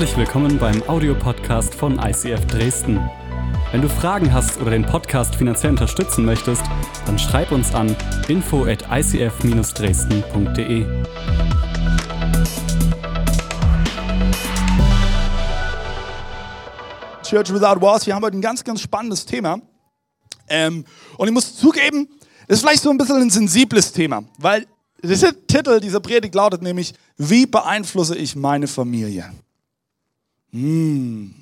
Herzlich willkommen beim Audiopodcast von ICF Dresden. Wenn du Fragen hast oder den Podcast finanziell unterstützen möchtest, dann schreib uns an info at icf-dresden.de. Church Without Walls. Wir haben heute ein ganz, ganz spannendes Thema. Ähm, und ich muss zugeben, das ist vielleicht so ein bisschen ein sensibles Thema, weil der Titel dieser Predigt lautet nämlich, wie beeinflusse ich meine Familie? Hm.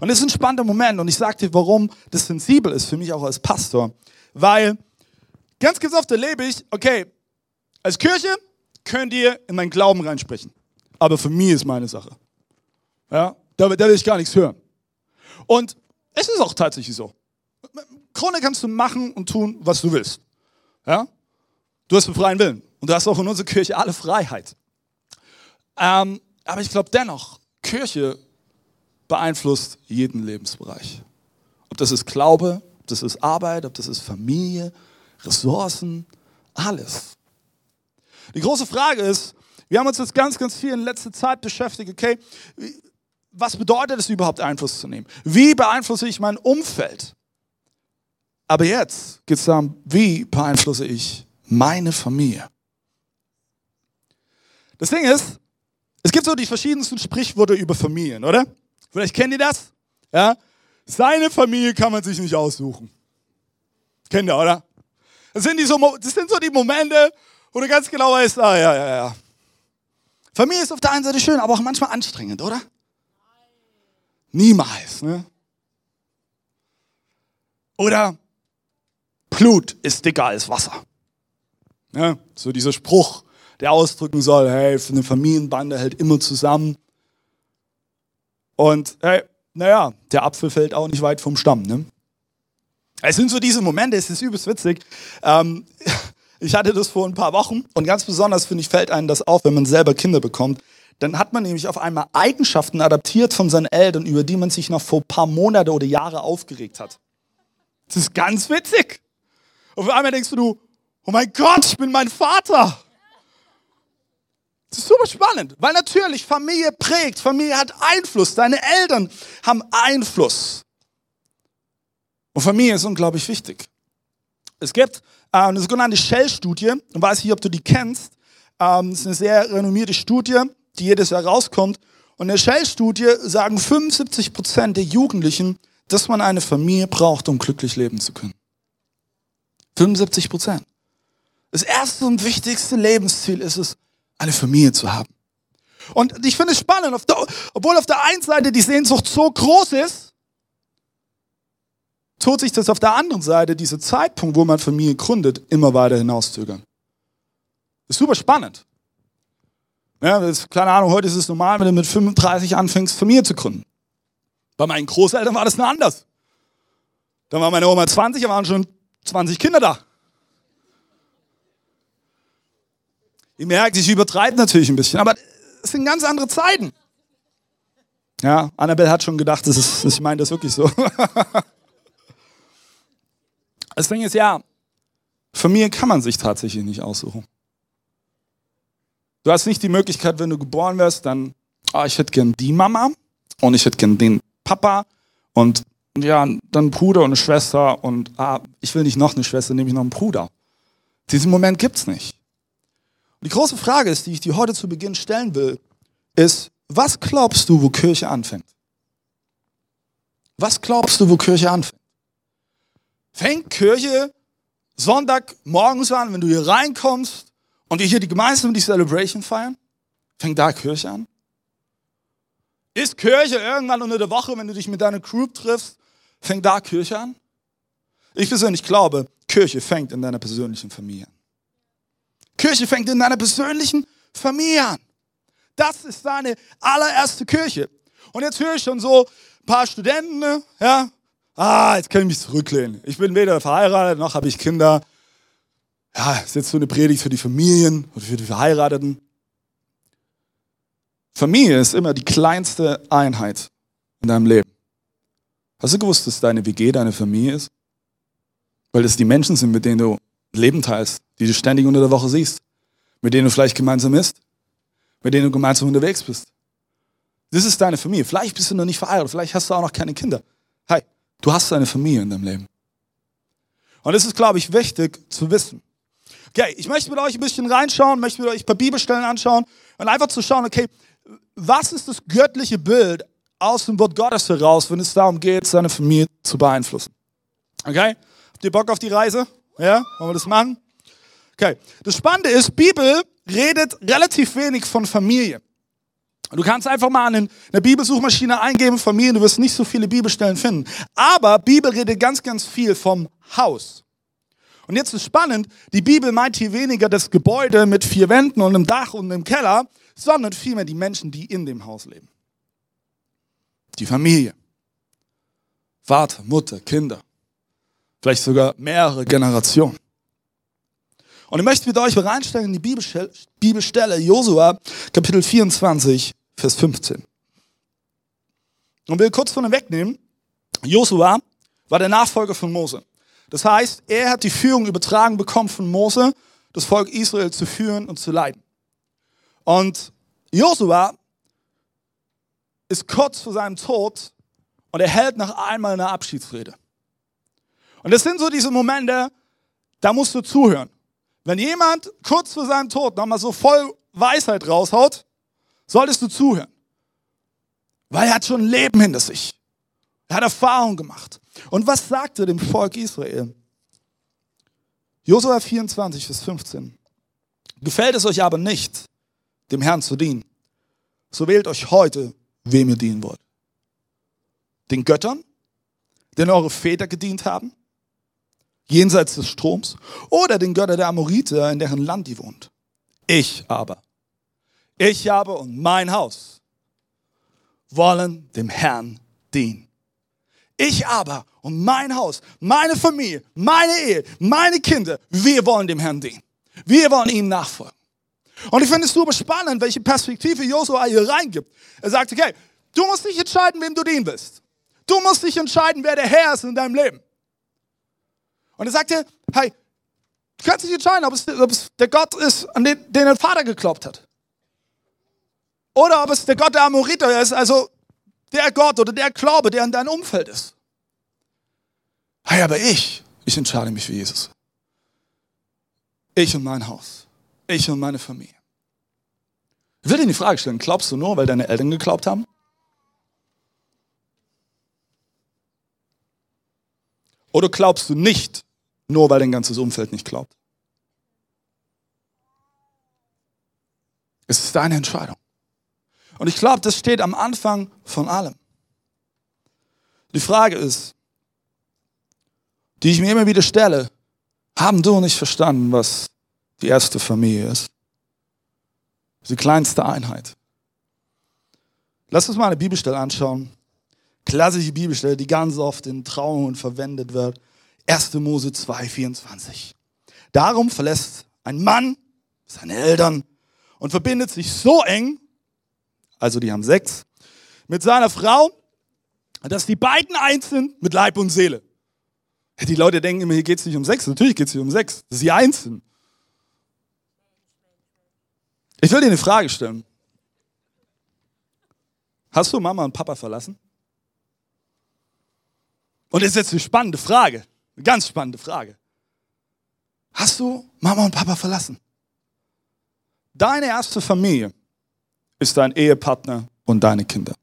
Und das ist ein spannender Moment und ich sage dir, warum das sensibel ist für mich auch als Pastor. Weil ganz ganz oft erlebe ich, okay, als Kirche könnt ihr in meinen Glauben reinsprechen. Aber für mich ist meine Sache. Ja, da, da will ich gar nichts hören. Und es ist auch tatsächlich so. Krone kannst du machen und tun, was du willst. Ja? Du hast einen freien Willen. Und du hast auch in unserer Kirche alle Freiheit. Ähm, aber ich glaube dennoch, Kirche beeinflusst jeden Lebensbereich. Ob das ist Glaube, ob das ist Arbeit, ob das ist Familie, Ressourcen, alles. Die große Frage ist, wir haben uns jetzt ganz, ganz viel in letzter Zeit beschäftigt, okay, was bedeutet es überhaupt Einfluss zu nehmen? Wie beeinflusse ich mein Umfeld? Aber jetzt geht es darum, wie beeinflusse ich meine Familie? Das Ding ist, es gibt so die verschiedensten Sprichworte über Familien, oder? Vielleicht kennt ihr das? Ja? Seine Familie kann man sich nicht aussuchen. Kennt ihr, oder? Das sind, die so, das sind so die Momente, wo du ganz genau weißt, ah ja, ja, ja. Familie ist auf der einen Seite schön, aber auch manchmal anstrengend, oder? Niemals. Ne? Oder Blut ist dicker als Wasser. Ja, so dieser Spruch, der ausdrücken soll, hey, eine Familienbande hält immer zusammen. Und hey, naja, der Apfel fällt auch nicht weit vom Stamm. Ne? Es sind so diese Momente, es ist übelst witzig. Ähm, ich hatte das vor ein paar Wochen und ganz besonders, finde ich, fällt einem das auf, wenn man selber Kinder bekommt. Dann hat man nämlich auf einmal Eigenschaften adaptiert von seinen Eltern, über die man sich noch vor ein paar Monate oder Jahre aufgeregt hat. Das ist ganz witzig. Auf einmal denkst du, oh mein Gott, ich bin mein Vater. Das ist super spannend, weil natürlich Familie prägt, Familie hat Einfluss, deine Eltern haben Einfluss. Und Familie ist unglaublich wichtig. Es gibt äh, eine sogenannte Shell-Studie, ich weiß nicht, ob du die kennst. Ähm, das ist eine sehr renommierte Studie, die jedes Jahr rauskommt. Und in der Shell-Studie sagen 75 Prozent der Jugendlichen, dass man eine Familie braucht, um glücklich leben zu können. 75 Prozent. Das erste und wichtigste Lebensziel ist es, eine Familie zu haben. Und ich finde es spannend, obwohl auf der einen Seite die Sehnsucht so groß ist, tut sich das auf der anderen Seite, dieser Zeitpunkt, wo man Familie gründet, immer weiter hinauszögern. Ist super spannend. Ja, ist, keine Ahnung, heute ist es normal, wenn du mit 35 anfängst, Familie zu gründen. Bei meinen Großeltern war das nur anders. Da war meine Oma 20, da waren schon 20 Kinder da. Ihr merkt, ich übertreibe natürlich ein bisschen, aber es sind ganz andere Zeiten. Ja, Annabelle hat schon gedacht, das ist, ich meine das wirklich so. Das Ding ist ja, Familie kann man sich tatsächlich nicht aussuchen. Du hast nicht die Möglichkeit, wenn du geboren wirst, dann, ah, ich hätte gern die Mama und ich hätte gern den Papa und ja, dann Bruder und eine Schwester und ah, ich will nicht noch eine Schwester, nehme ich noch einen Bruder. Diesen Moment gibt's nicht. Die große Frage ist, die ich dir heute zu Beginn stellen will, ist, was glaubst du, wo Kirche anfängt? Was glaubst du, wo Kirche anfängt? Fängt Kirche Sonntag morgens an, wenn du hier reinkommst und wir hier die gemeinsam die Celebration feiern? Fängt da Kirche an? Ist Kirche irgendwann unter der Woche, wenn du dich mit deiner Crew triffst, fängt da Kirche an? Ich persönlich glaube, Kirche fängt in deiner persönlichen Familie an. Kirche fängt in deiner persönlichen Familie an. Das ist deine allererste Kirche. Und jetzt höre ich schon so ein paar Studenten, ne, ja, ah, jetzt kann ich mich zurücklehnen. Ich bin weder verheiratet, noch habe ich Kinder. Ja, ist jetzt so eine Predigt für die Familien oder für die Verheirateten. Familie ist immer die kleinste Einheit in deinem Leben. Hast du gewusst, dass deine WG deine Familie ist? Weil das die Menschen sind, mit denen du Leben teilst, die du ständig unter der Woche siehst, mit denen du vielleicht gemeinsam isst, mit denen du gemeinsam unterwegs bist. Das ist deine Familie. Vielleicht bist du noch nicht verheiratet, vielleicht hast du auch noch keine Kinder. Hey, du hast eine Familie in deinem Leben. Und das ist, glaube ich, wichtig zu wissen. Okay, ich möchte mit euch ein bisschen reinschauen, möchte mit euch ein paar Bibelstellen anschauen und einfach zu schauen, okay, was ist das göttliche Bild aus dem Wort Gottes heraus, wenn es darum geht, seine Familie zu beeinflussen? Okay? Habt ihr Bock auf die Reise? Ja? Wollen wir das machen? Okay. Das Spannende ist, Bibel redet relativ wenig von Familie. Du kannst einfach mal in der Bibelsuchmaschine eingeben, Familie, du wirst nicht so viele Bibelstellen finden. Aber Bibel redet ganz, ganz viel vom Haus. Und jetzt ist spannend, die Bibel meint hier weniger das Gebäude mit vier Wänden und einem Dach und einem Keller, sondern vielmehr die Menschen, die in dem Haus leben. Die Familie. Vater, Mutter, Kinder. Vielleicht sogar mehrere Generationen. Und ich möchte mit euch reinstellen in die Bibelstelle Josua, Kapitel 24, Vers 15. Und will kurz von wegnehmen, Josua war der Nachfolger von Mose. Das heißt, er hat die Führung übertragen bekommen von Mose, das Volk Israel zu führen und zu leiten. Und Josua ist kurz vor seinem Tod und er hält noch einmal eine Abschiedsrede. Und das sind so diese Momente, da musst du zuhören. Wenn jemand kurz vor seinem Tod nochmal so voll Weisheit raushaut, solltest du zuhören. Weil er hat schon Leben hinter sich. Er hat Erfahrung gemacht. Und was sagt er dem Volk Israel? Josua 24, Vers 15. Gefällt es euch aber nicht, dem Herrn zu dienen, so wählt euch heute, wem ihr dienen wollt. Den Göttern, denen eure Väter gedient haben, jenseits des Stroms, oder den Götter der Amoriter, in deren Land ihr wohnt. Ich aber, ich habe und mein Haus wollen dem Herrn dienen. Ich aber und mein Haus, meine Familie, meine Ehe, meine Kinder, wir wollen dem Herrn dienen. Wir wollen ihm nachfolgen. Und ich finde es super spannend, welche Perspektive Josua hier reingibt. Er sagt, okay, du musst dich entscheiden, wem du dienen willst. Du musst dich entscheiden, wer der Herr ist in deinem Leben. Und er sagte, hey, du kannst dich entscheiden, ob es, ob es der Gott ist, an den, den dein Vater gekloppt hat. Oder ob es der Gott der Amoriter ist, also der Gott oder der Glaube, der in deinem Umfeld ist. Hey, aber ich, ich entscheide mich für Jesus. Ich und mein Haus. Ich und meine Familie. Ich will dir die Frage stellen, glaubst du nur, weil deine Eltern geglaubt haben? Oder glaubst du nicht, nur weil dein ganzes Umfeld nicht glaubt? Es ist deine Entscheidung. Und ich glaube, das steht am Anfang von allem. Die Frage ist, die ich mir immer wieder stelle, haben du nicht verstanden, was die erste Familie ist? Die kleinste Einheit. Lass uns mal eine Bibelstelle anschauen klassische Bibelstelle, die ganz oft in Trauungen verwendet wird. 1. Mose 2, 24. Darum verlässt ein Mann seine Eltern und verbindet sich so eng, also die haben Sex, mit seiner Frau, dass die beiden eins sind mit Leib und Seele. Die Leute denken immer, hier geht es nicht um Sex. Natürlich geht es hier um Sex. sie eins sind. Ich will dir eine Frage stellen. Hast du Mama und Papa verlassen? Und das ist jetzt eine spannende Frage, eine ganz spannende Frage. Hast du Mama und Papa verlassen? Deine erste Familie ist dein Ehepartner und deine Kinder.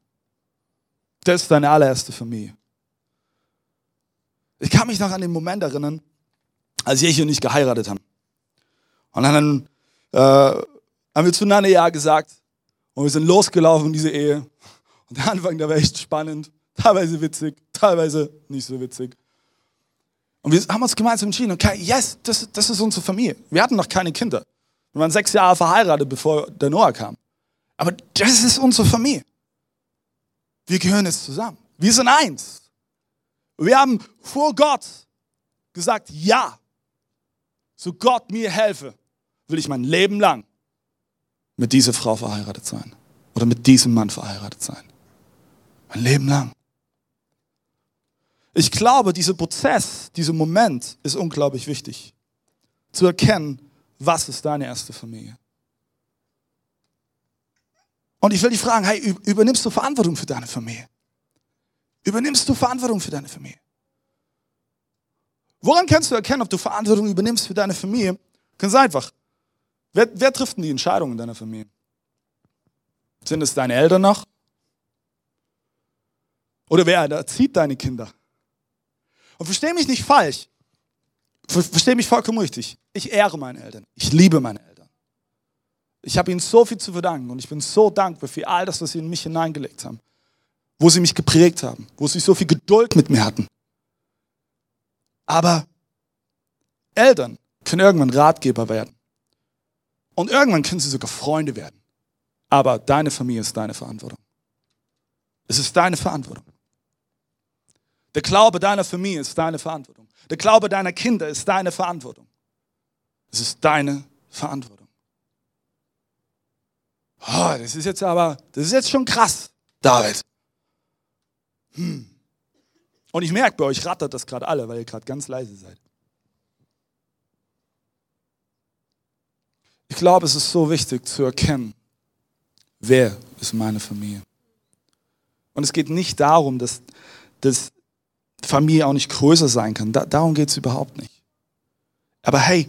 Das ist deine allererste Familie. Ich kann mich noch an den Moment erinnern, als ich und ich geheiratet haben. Und dann äh, haben wir zueinander Ja gesagt und wir sind losgelaufen in diese Ehe. Und der Anfang, der war echt spannend teilweise witzig, teilweise nicht so witzig. Und wir haben uns gemeinsam entschieden, okay, yes, das, das ist unsere Familie. Wir hatten noch keine Kinder. Wir waren sechs Jahre verheiratet, bevor der Noah kam. Aber das ist unsere Familie. Wir gehören jetzt zusammen. Wir sind eins. Wir haben vor Gott gesagt, ja, so Gott mir helfe, will ich mein Leben lang mit dieser Frau verheiratet sein. Oder mit diesem Mann verheiratet sein. Mein Leben lang. Ich glaube, dieser Prozess, dieser Moment ist unglaublich wichtig. Zu erkennen, was ist deine erste Familie. Und ich will dich fragen, hey, übernimmst du Verantwortung für deine Familie? Übernimmst du Verantwortung für deine Familie? Woran kannst du erkennen, ob du Verantwortung übernimmst für deine Familie? Ganz einfach. Wer, wer trifft denn die Entscheidungen in deiner Familie? Sind es deine Eltern noch? Oder wer erzieht deine Kinder? Und verstehe mich nicht falsch. Verstehe mich vollkommen richtig. Ich ehre meine Eltern. Ich liebe meine Eltern. Ich habe ihnen so viel zu verdanken und ich bin so dankbar für all das, was sie in mich hineingelegt haben. Wo sie mich geprägt haben, wo sie so viel Geduld mit mir hatten. Aber Eltern können irgendwann Ratgeber werden. Und irgendwann können sie sogar Freunde werden. Aber deine Familie ist deine Verantwortung. Es ist deine Verantwortung. Der Glaube deiner Familie ist deine Verantwortung. Der Glaube deiner Kinder ist deine Verantwortung. Es ist deine Verantwortung. Oh, das ist jetzt aber, das ist jetzt schon krass, David. Hm. Und ich merke bei euch rattert das gerade alle, weil ihr gerade ganz leise seid. Ich glaube, es ist so wichtig zu erkennen, wer ist meine Familie. Und es geht nicht darum, dass, dass Familie auch nicht größer sein kann. Da, darum geht es überhaupt nicht. Aber hey,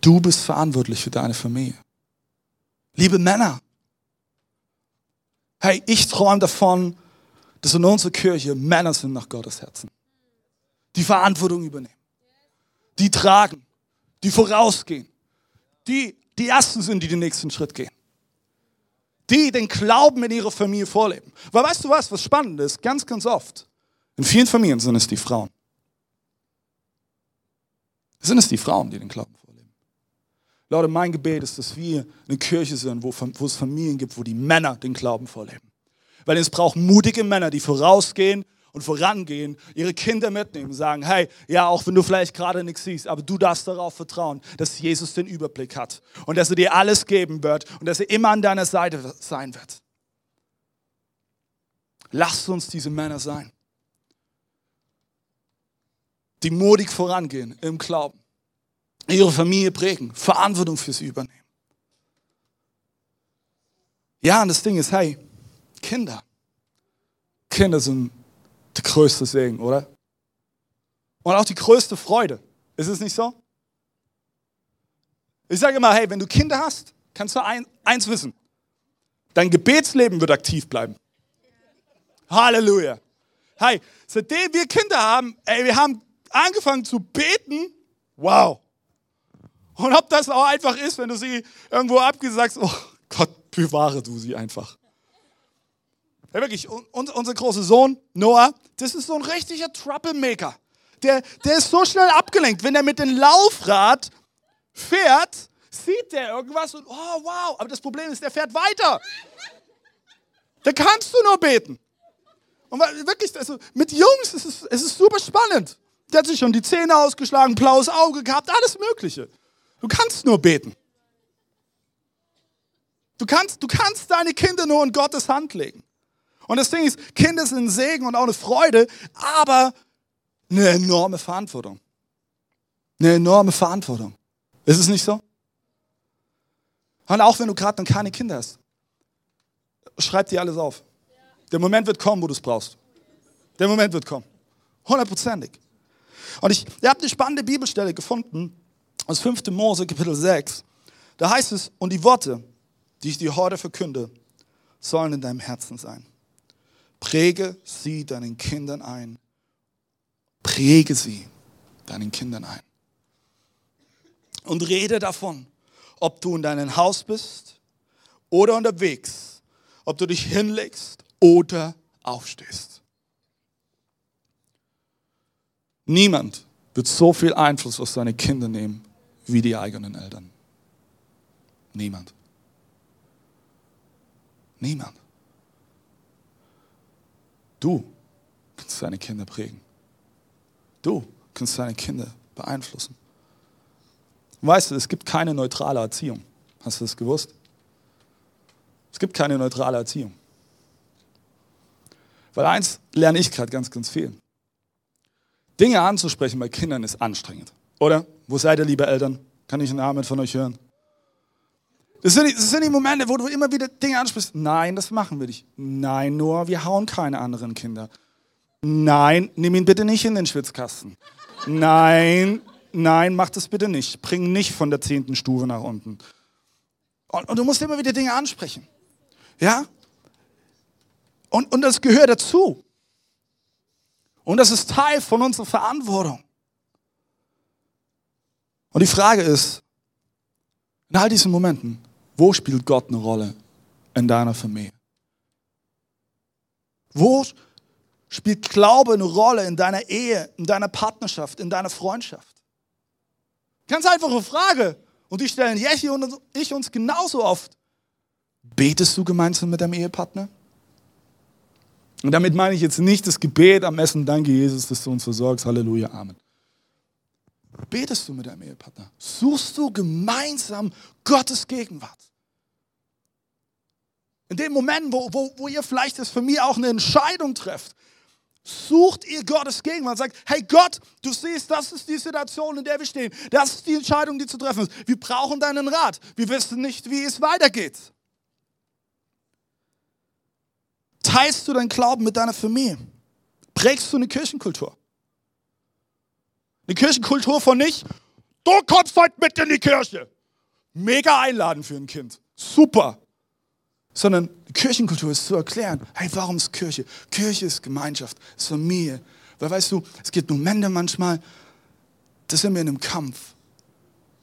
du bist verantwortlich für deine Familie. Liebe Männer, hey, ich träume davon, dass in unserer Kirche Männer sind nach Gottes Herzen. Die Verantwortung übernehmen. Die tragen. Die vorausgehen. Die die Ersten sind, die den nächsten Schritt gehen. Die den Glauben in ihrer Familie vorleben. Weil weißt du was, was spannend ist? Ganz, ganz oft. In vielen Familien sind es die Frauen. Sind es die Frauen, die den Glauben vorleben. Leute, mein Gebet ist, dass wir eine Kirche sind, wo, wo es Familien gibt, wo die Männer den Glauben vorleben. Weil es braucht mutige Männer, die vorausgehen und vorangehen, ihre Kinder mitnehmen, sagen, hey, ja, auch wenn du vielleicht gerade nichts siehst, aber du darfst darauf vertrauen, dass Jesus den Überblick hat und dass er dir alles geben wird und dass er immer an deiner Seite sein wird. Lasst uns diese Männer sein, die mutig vorangehen im Glauben, ihre Familie prägen, Verantwortung für sie übernehmen. Ja, und das Ding ist, hey, Kinder. Kinder sind der größte Segen, oder? Und auch die größte Freude. Ist es nicht so? Ich sage immer, hey, wenn du Kinder hast, kannst du ein, eins wissen. Dein Gebetsleben wird aktiv bleiben. Halleluja. Hey, seitdem wir Kinder haben, ey, wir haben angefangen zu beten. Wow. Und ob das auch einfach ist, wenn du sie irgendwo abgesagst, oh Gott, bewahre du sie einfach. Ja, wirklich, unser großer Sohn, Noah, das ist so ein richtiger Troublemaker. Der, der ist so schnell abgelenkt. Wenn er mit dem Laufrad fährt, sieht der irgendwas und oh wow, aber das Problem ist, der fährt weiter. Da kannst du nur beten. Und wirklich, also mit Jungs ist es, es ist super spannend. Der hat sich schon die Zähne ausgeschlagen, blaues Auge gehabt, alles Mögliche. Du kannst nur beten. Du kannst, du kannst deine Kinder nur in Gottes Hand legen. Und das Ding ist, Kinder sind ein Segen und auch eine Freude, aber eine enorme Verantwortung. Eine enorme Verantwortung. Ist es nicht so? Und auch wenn du gerade noch keine Kinder hast, schreib dir alles auf. Der Moment wird kommen, wo du es brauchst. Der Moment wird kommen. Hundertprozentig. Und ich, ihr habt eine spannende Bibelstelle gefunden, aus 5. Mose, Kapitel 6. Da heißt es, und die Worte, die ich dir heute verkünde, sollen in deinem Herzen sein. Präge sie deinen Kindern ein. Präge sie deinen Kindern ein. Und rede davon, ob du in deinem Haus bist oder unterwegs, ob du dich hinlegst oder aufstehst. Niemand wird so viel Einfluss auf seine Kinder nehmen wie die eigenen Eltern. Niemand. Niemand. Du kannst deine Kinder prägen. Du kannst deine Kinder beeinflussen. weißt du, es gibt keine neutrale Erziehung. Hast du das gewusst? Es gibt keine neutrale Erziehung. Weil eins lerne ich gerade ganz, ganz viel. Dinge anzusprechen bei Kindern ist anstrengend. Oder? Wo seid ihr, liebe Eltern? Kann ich einen Amen von euch hören? Das sind, die, das sind die Momente, wo du immer wieder Dinge ansprichst. Nein, das machen wir nicht. Nein, Noah, wir hauen keine anderen Kinder. Nein, nimm ihn bitte nicht in den Schwitzkasten. Nein, nein, mach das bitte nicht. Bring nicht von der zehnten Stufe nach unten. Und, und du musst immer wieder Dinge ansprechen. Ja? Und, und das gehört dazu. Und das ist Teil von unserer Verantwortung. Und die Frage ist, in all diesen Momenten, wo spielt Gott eine Rolle in deiner Familie? Wo spielt Glaube eine Rolle in deiner Ehe, in deiner Partnerschaft, in deiner Freundschaft? Ganz einfache Frage. Und die stellen Jechi und ich uns genauso oft. Betest du gemeinsam mit deinem Ehepartner? Und damit meine ich jetzt nicht das Gebet am Essen, danke Jesus, dass du uns versorgst, Halleluja, Amen. Betest du mit deinem Ehepartner? Suchst du gemeinsam Gottes Gegenwart? In dem Moment, wo, wo, wo ihr vielleicht für mich auch eine Entscheidung trefft, sucht ihr Gottes Gegenwart sagt, hey Gott, du siehst, das ist die Situation, in der wir stehen. Das ist die Entscheidung, die zu treffen ist. Wir brauchen deinen Rat. Wir wissen nicht, wie es weitergeht. Teilst du deinen Glauben mit deiner Familie? Prägst du eine Kirchenkultur? Eine Kirchenkultur von nicht, du kommst heute mit in die Kirche. Mega einladen für ein Kind. Super. Sondern Kirchenkultur ist zu erklären, hey, warum ist Kirche? Kirche ist Gemeinschaft, ist Familie. Weil weißt du, es gibt Momente manchmal, da sind wir in einem Kampf.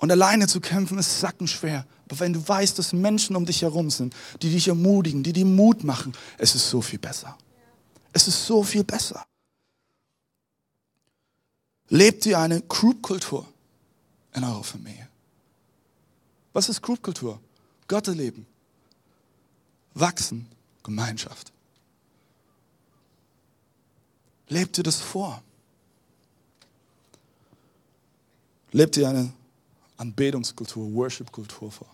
Und alleine zu kämpfen ist sackenschwer. Aber wenn du weißt, dass Menschen um dich herum sind, die dich ermutigen, die dir Mut machen, es ist so viel besser. Es ist so viel besser. Lebt ihr eine Group-Kultur in eurer Familie? Was ist Group-Kultur? Gott erleben. Wachsen. Gemeinschaft. Lebt ihr das vor? Lebt ihr eine Anbetungskultur, Worship-Kultur vor?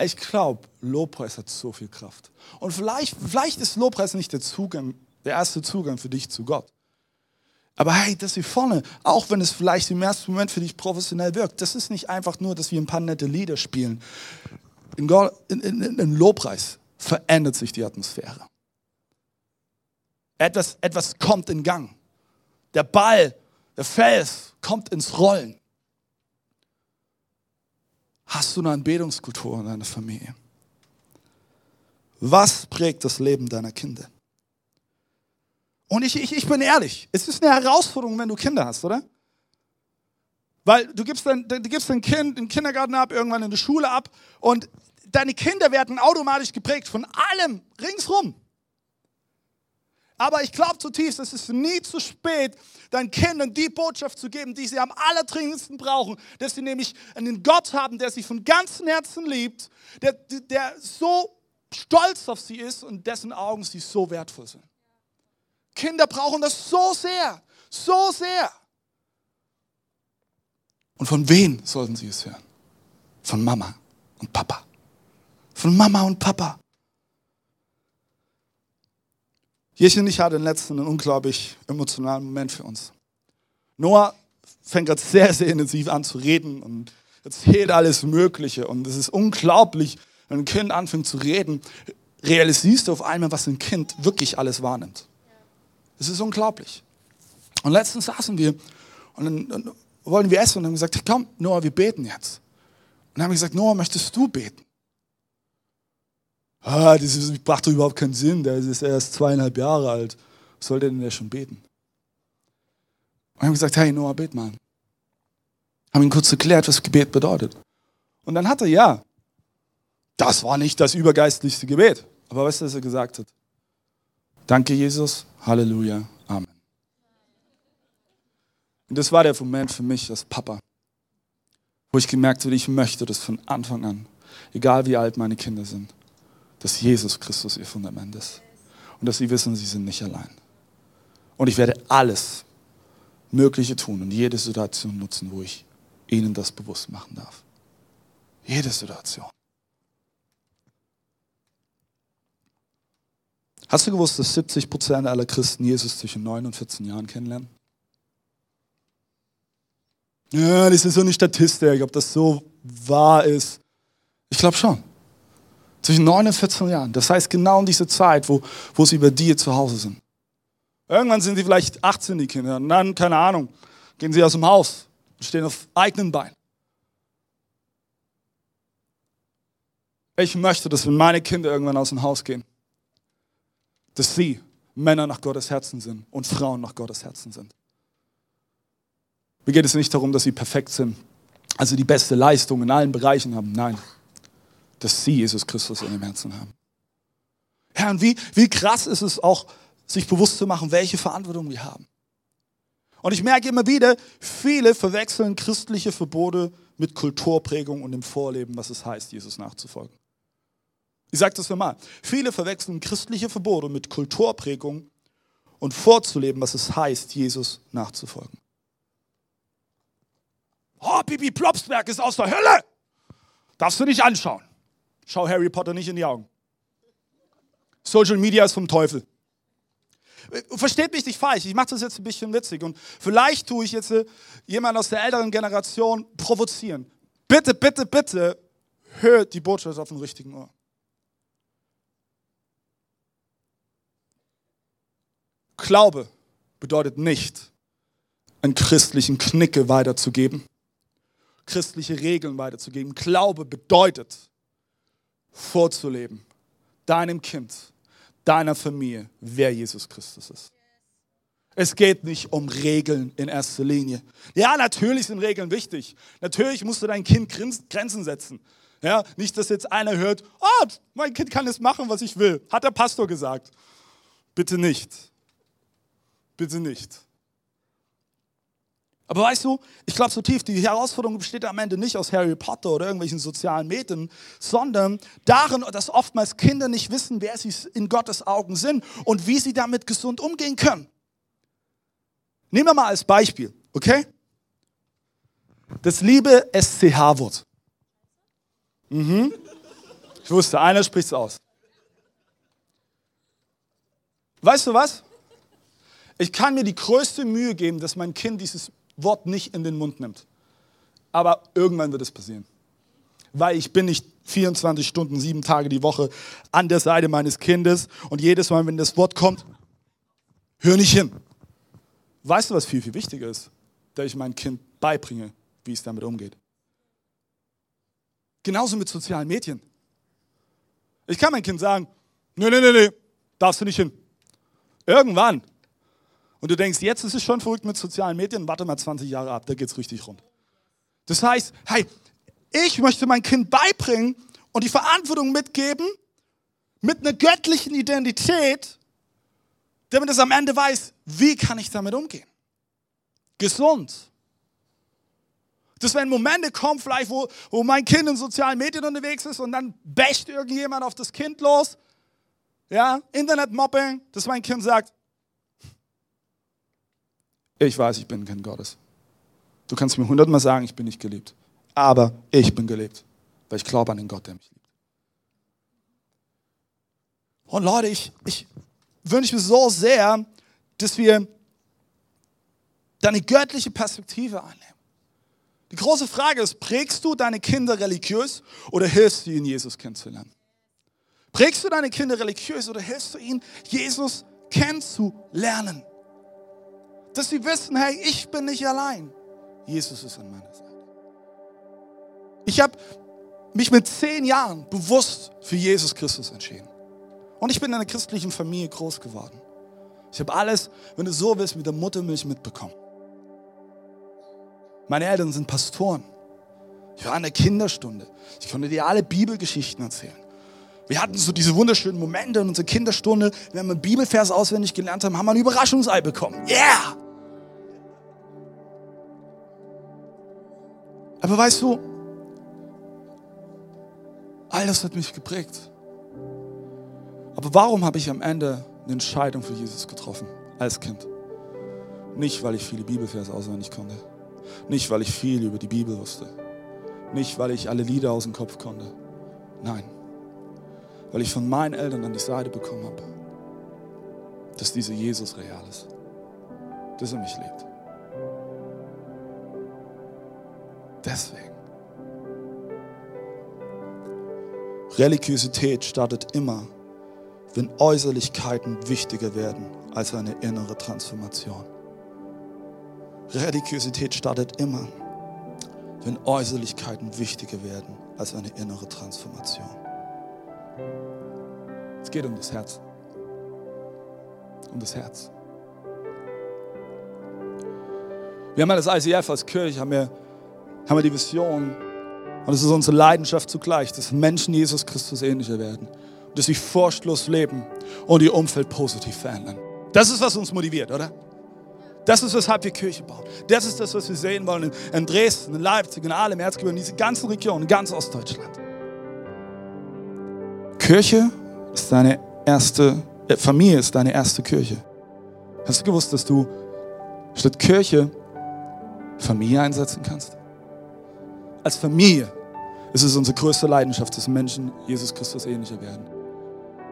Ich glaube, Lobpreis hat so viel Kraft. Und vielleicht, vielleicht ist Lobpreis nicht der Zugang, der erste Zugang für dich zu Gott. Aber hey, das hier vorne, auch wenn es vielleicht im ersten Moment für dich professionell wirkt, das ist nicht einfach nur, dass wir ein paar nette Lieder spielen. In, Gott, in, in, in Lobpreis verändert sich die Atmosphäre. Etwas, etwas kommt in Gang. Der Ball, der Fels kommt ins Rollen. Hast du eine Anbetungskultur in deiner Familie? Was prägt das Leben deiner Kinder? Und ich, ich, ich bin ehrlich, es ist eine Herausforderung, wenn du Kinder hast, oder? Weil du gibst dein, du gibst dein Kind im Kindergarten ab, irgendwann in der Schule ab und deine Kinder werden automatisch geprägt von allem ringsrum. Aber ich glaube zutiefst, es ist nie zu spät, deinen Kindern die Botschaft zu geben, die sie am allerdringendsten brauchen. Dass sie nämlich einen Gott haben, der sie von ganzem Herzen liebt, der, der so stolz auf sie ist und dessen Augen sie so wertvoll sind. Kinder brauchen das so sehr, so sehr. Und von wem sollten sie es hören? Von Mama und Papa. Von Mama und Papa. Jechen und ich hatten letzten einen unglaublich emotionalen Moment für uns. Noah fängt gerade sehr, sehr intensiv an zu reden und erzählt alles Mögliche. Und es ist unglaublich, wenn ein Kind anfängt zu reden, realisierst du auf einmal, was ein Kind wirklich alles wahrnimmt. Es ist unglaublich. Und letztens saßen wir und dann, dann wollten wir essen und haben gesagt, komm, Noah, wir beten jetzt. Und dann haben wir gesagt, Noah, möchtest du beten? Ah, das macht doch überhaupt keinen Sinn, der ist erst zweieinhalb Jahre alt. Was soll der denn der schon beten? Und haben gesagt, hey Noah, bet mal. Haben ihn kurz erklärt, was Gebet bedeutet. Und dann hat er ja. Das war nicht das übergeistlichste Gebet. Aber weißt du, was er gesagt hat? Danke, Jesus. Halleluja. Amen. Und das war der Moment für mich als Papa, wo ich gemerkt habe, ich möchte das von Anfang an, egal wie alt meine Kinder sind, dass Jesus Christus ihr Fundament ist. Und dass sie wissen, sie sind nicht allein. Und ich werde alles Mögliche tun und jede Situation nutzen, wo ich ihnen das bewusst machen darf. Jede Situation. Hast du gewusst, dass 70 Prozent aller Christen Jesus zwischen 9 und 14 Jahren kennenlernen? Ja, das ist so eine Statistik, ob das so wahr ist. Ich glaube schon. Zwischen 9 und 14 Jahren. Das heißt genau in diese Zeit, wo, wo sie bei dir zu Hause sind. Irgendwann sind sie vielleicht 18, die Kinder. Und dann, keine Ahnung, gehen sie aus dem Haus und stehen auf eigenen Beinen. Ich möchte, dass wenn meine Kinder irgendwann aus dem Haus gehen, dass sie Männer nach Gottes Herzen sind und Frauen nach Gottes Herzen sind. Mir geht es nicht darum, dass sie perfekt sind, also die beste Leistung in allen Bereichen haben. Nein, dass sie Jesus Christus in dem Herzen haben. Ja, und wie, wie krass ist es auch, sich bewusst zu machen, welche Verantwortung wir haben. Und ich merke immer wieder, viele verwechseln christliche Verbote mit Kulturprägung und dem Vorleben, was es heißt, Jesus nachzufolgen. Ich sage das nochmal. Viele verwechseln christliche Verbote mit Kulturprägung und vorzuleben, was es heißt, Jesus nachzufolgen. Oh, Bibi Plopsberg ist aus der Hölle. Darfst du nicht anschauen. Schau Harry Potter nicht in die Augen. Social Media ist vom Teufel. Versteht mich nicht falsch, ich mache das jetzt ein bisschen witzig und vielleicht tue ich jetzt äh, jemand aus der älteren Generation provozieren. Bitte, bitte, bitte, hört die Botschaft auf dem richtigen Ohr. Glaube bedeutet nicht, einen christlichen Knicke weiterzugeben, christliche Regeln weiterzugeben. Glaube bedeutet, vorzuleben, deinem Kind, deiner Familie, wer Jesus Christus ist. Es geht nicht um Regeln in erster Linie. Ja, natürlich sind Regeln wichtig. Natürlich musst du dein Kind Grenzen setzen. Ja, nicht, dass jetzt einer hört, oh, mein Kind kann es machen, was ich will. Hat der Pastor gesagt. Bitte nicht. Bitte nicht. Aber weißt du, ich glaube so tief, die Herausforderung besteht am Ende nicht aus Harry Potter oder irgendwelchen sozialen Medien, sondern darin, dass oftmals Kinder nicht wissen, wer sie in Gottes Augen sind und wie sie damit gesund umgehen können. Nehmen wir mal als Beispiel, okay? Das liebe SCH-Wort. Mhm. Ich wusste, einer spricht es aus. Weißt du was? Ich kann mir die größte Mühe geben, dass mein Kind dieses Wort nicht in den Mund nimmt. Aber irgendwann wird es passieren. Weil ich bin nicht 24 Stunden, sieben Tage die Woche an der Seite meines Kindes und jedes Mal, wenn das Wort kommt, hör nicht hin. Weißt du, was viel, viel wichtiger ist? Dass ich mein Kind beibringe, wie es damit umgeht. Genauso mit sozialen Medien. Ich kann mein Kind sagen, nee, nee, nee, nee, darfst du nicht hin. Irgendwann und du denkst, jetzt ist es schon verrückt mit sozialen Medien, warte mal 20 Jahre ab, da geht es richtig rund. Das heißt, hey, ich möchte mein Kind beibringen und die Verantwortung mitgeben mit einer göttlichen Identität, damit es am Ende weiß, wie kann ich damit umgehen. Gesund. Dass wenn Momente kommen, vielleicht, wo, wo mein Kind in sozialen Medien unterwegs ist und dann basht irgendjemand auf das Kind los, ja, Internetmobbing, dass mein Kind sagt, ich weiß, ich bin kein Gottes. Du kannst mir hundertmal sagen, ich bin nicht geliebt. Aber ich bin geliebt, weil ich glaube an den Gott, der mich liebt. Und Leute, ich, ich wünsche mir so sehr, dass wir deine göttliche Perspektive annehmen. Die große Frage ist, prägst du deine Kinder religiös oder hilfst du ihnen, Jesus kennenzulernen? Prägst du deine Kinder religiös oder hilfst du ihnen, Jesus kennenzulernen? Dass sie wissen, hey, ich bin nicht allein. Jesus ist an meiner Seite. Ich habe mich mit zehn Jahren bewusst für Jesus Christus entschieden. Und ich bin in einer christlichen Familie groß geworden. Ich habe alles, wenn du so willst, mit der Muttermilch mitbekommen. Meine Eltern sind Pastoren. Ich war in der Kinderstunde. Ich konnte dir alle Bibelgeschichten erzählen. Wir hatten so diese wunderschönen Momente in unserer Kinderstunde. Wenn wir einen Bibelvers auswendig gelernt haben, haben wir ein Überraschungsei bekommen. Yeah! Aber weißt du, all das hat mich geprägt. Aber warum habe ich am Ende eine Entscheidung für Jesus getroffen als Kind? Nicht, weil ich viele Bibelverse auswendig konnte. Nicht, weil ich viel über die Bibel wusste. Nicht, weil ich alle Lieder aus dem Kopf konnte. Nein, weil ich von meinen Eltern an die Seite bekommen habe, dass dieser Jesus real ist, dass er mich liebt. Deswegen. Religiosität startet immer, wenn Äußerlichkeiten wichtiger werden als eine innere Transformation. Religiosität startet immer, wenn Äußerlichkeiten wichtiger werden als eine innere Transformation. Es geht um das Herz. Um das Herz. Wir haben als ICF, als Kirche, haben wir, haben wir die Vision, und es ist unsere Leidenschaft zugleich, dass Menschen Jesus Christus ähnlicher werden. Dass sie furchtlos leben und ihr Umfeld positiv verändern. Das ist, was uns motiviert, oder? Das ist, weshalb wir Kirche bauen. Das ist das, was wir sehen wollen in Dresden, in Leipzig, in Aalen, Erzgebirge, in dieser ganzen Region, in ganz Ostdeutschland. Kirche ist deine erste, äh, Familie ist deine erste Kirche. Hast du gewusst, dass du statt Kirche Familie einsetzen kannst? Als Familie ist es unsere größte Leidenschaft, dass Menschen Jesus Christus ähnlicher werden.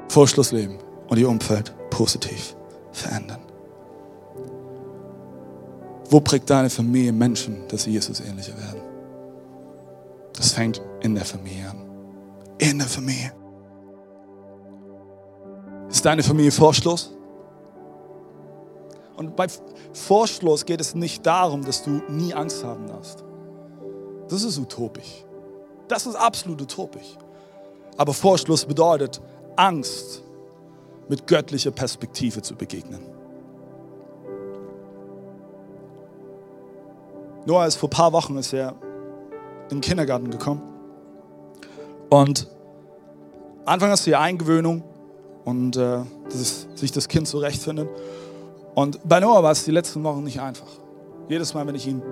Vorschluss leben und ihr Umfeld positiv verändern. Wo prägt deine Familie Menschen, dass sie Jesus ähnlicher werden? Das fängt in der Familie an. In der Familie. Ist deine Familie Vorschluss? Und bei Vorschluss geht es nicht darum, dass du nie Angst haben darfst. Das ist utopisch. Das ist absolut utopisch. Aber Vorschluss bedeutet, Angst mit göttlicher Perspektive zu begegnen. Noah ist vor ein paar Wochen ist er in den Kindergarten gekommen. Und Anfang ist die Eingewöhnung und äh, das sich das Kind zurechtfindet. Und bei Noah war es die letzten Wochen nicht einfach. Jedes Mal, wenn ich ihn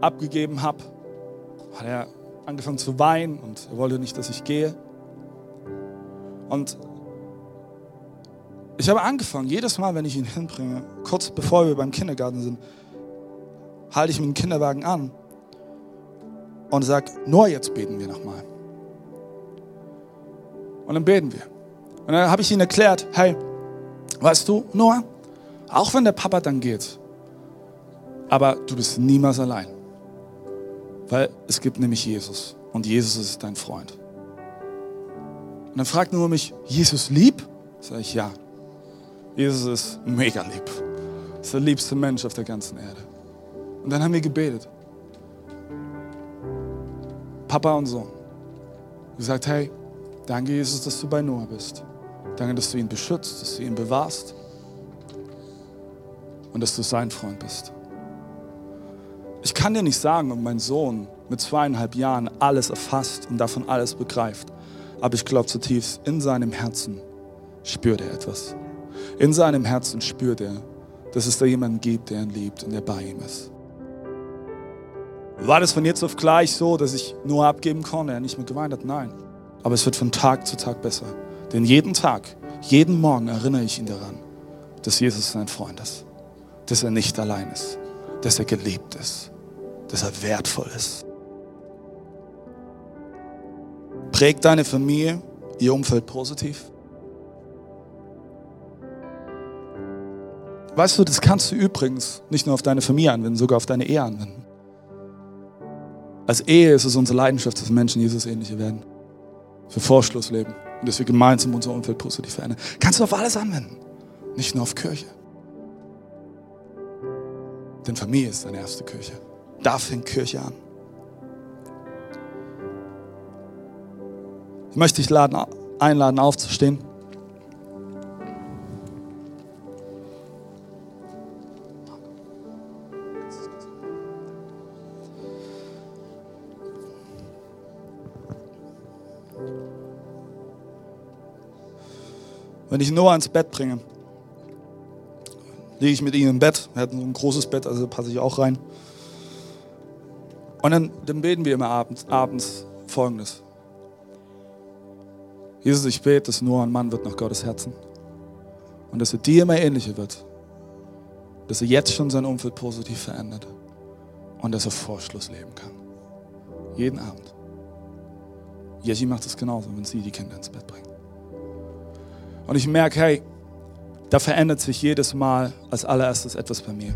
abgegeben habe, hat er angefangen zu weinen und er wollte nicht, dass ich gehe. Und ich habe angefangen, jedes Mal, wenn ich ihn hinbringe, kurz bevor wir beim Kindergarten sind, halte ich mir den Kinderwagen an und sage, nur jetzt beten wir nochmal. Und dann beten wir. Und dann habe ich ihnen erklärt, hey, weißt du, Noah, auch wenn der Papa dann geht, aber du bist niemals allein. Weil es gibt nämlich Jesus und Jesus ist dein Freund. Und dann fragt nur mich, Jesus lieb? Sag ich ja. Jesus ist mega lieb. Ist der liebste Mensch auf der ganzen Erde. Und dann haben wir gebetet. Papa und Sohn. Gesagt, hey, danke Jesus, dass du bei Noah bist. Danke, dass du ihn beschützt, dass du ihn bewahrst und dass du sein Freund bist. Ich kann dir nicht sagen, ob mein Sohn mit zweieinhalb Jahren alles erfasst und davon alles begreift. Aber ich glaube zutiefst, in seinem Herzen spürt er etwas. In seinem Herzen spürt er, dass es da jemanden gibt, der ihn liebt und der bei ihm ist. War das von jetzt auf gleich so, dass ich nur abgeben konnte, er nicht mehr geweint hat? Nein. Aber es wird von Tag zu Tag besser. Denn jeden Tag, jeden Morgen erinnere ich ihn daran, dass Jesus sein Freund ist. Dass er nicht allein ist. Dass er geliebt ist dass er wertvoll ist. Prägt deine Familie, ihr Umfeld positiv? Weißt du, das kannst du übrigens nicht nur auf deine Familie anwenden, sogar auf deine Ehe anwenden. Als Ehe ist es unsere Leidenschaft, dass Menschen Jesus ähnliche werden. Für Vorschluss leben und dass wir gemeinsam unser Umfeld positiv verändern. Kannst du auf alles anwenden, nicht nur auf Kirche. Denn Familie ist deine erste Kirche. Da fängt Kirche an. Ich möchte dich laden, einladen, aufzustehen. Wenn ich Noah ins Bett bringe, liege ich mit ihm im Bett. Er hat ein großes Bett, also passe ich auch rein. Und dann, dann beten wir immer abends, abends folgendes. Jesus, ich bete, dass nur ein Mann wird nach Gottes Herzen. Und dass er dir immer ähnlicher wird. Dass er jetzt schon sein Umfeld positiv verändert. Und dass er Vorschluss leben kann. Jeden Abend. Jessie macht es genauso, wenn sie die Kinder ins Bett bringt. Und ich merke, hey, da verändert sich jedes Mal als allererstes etwas bei mir.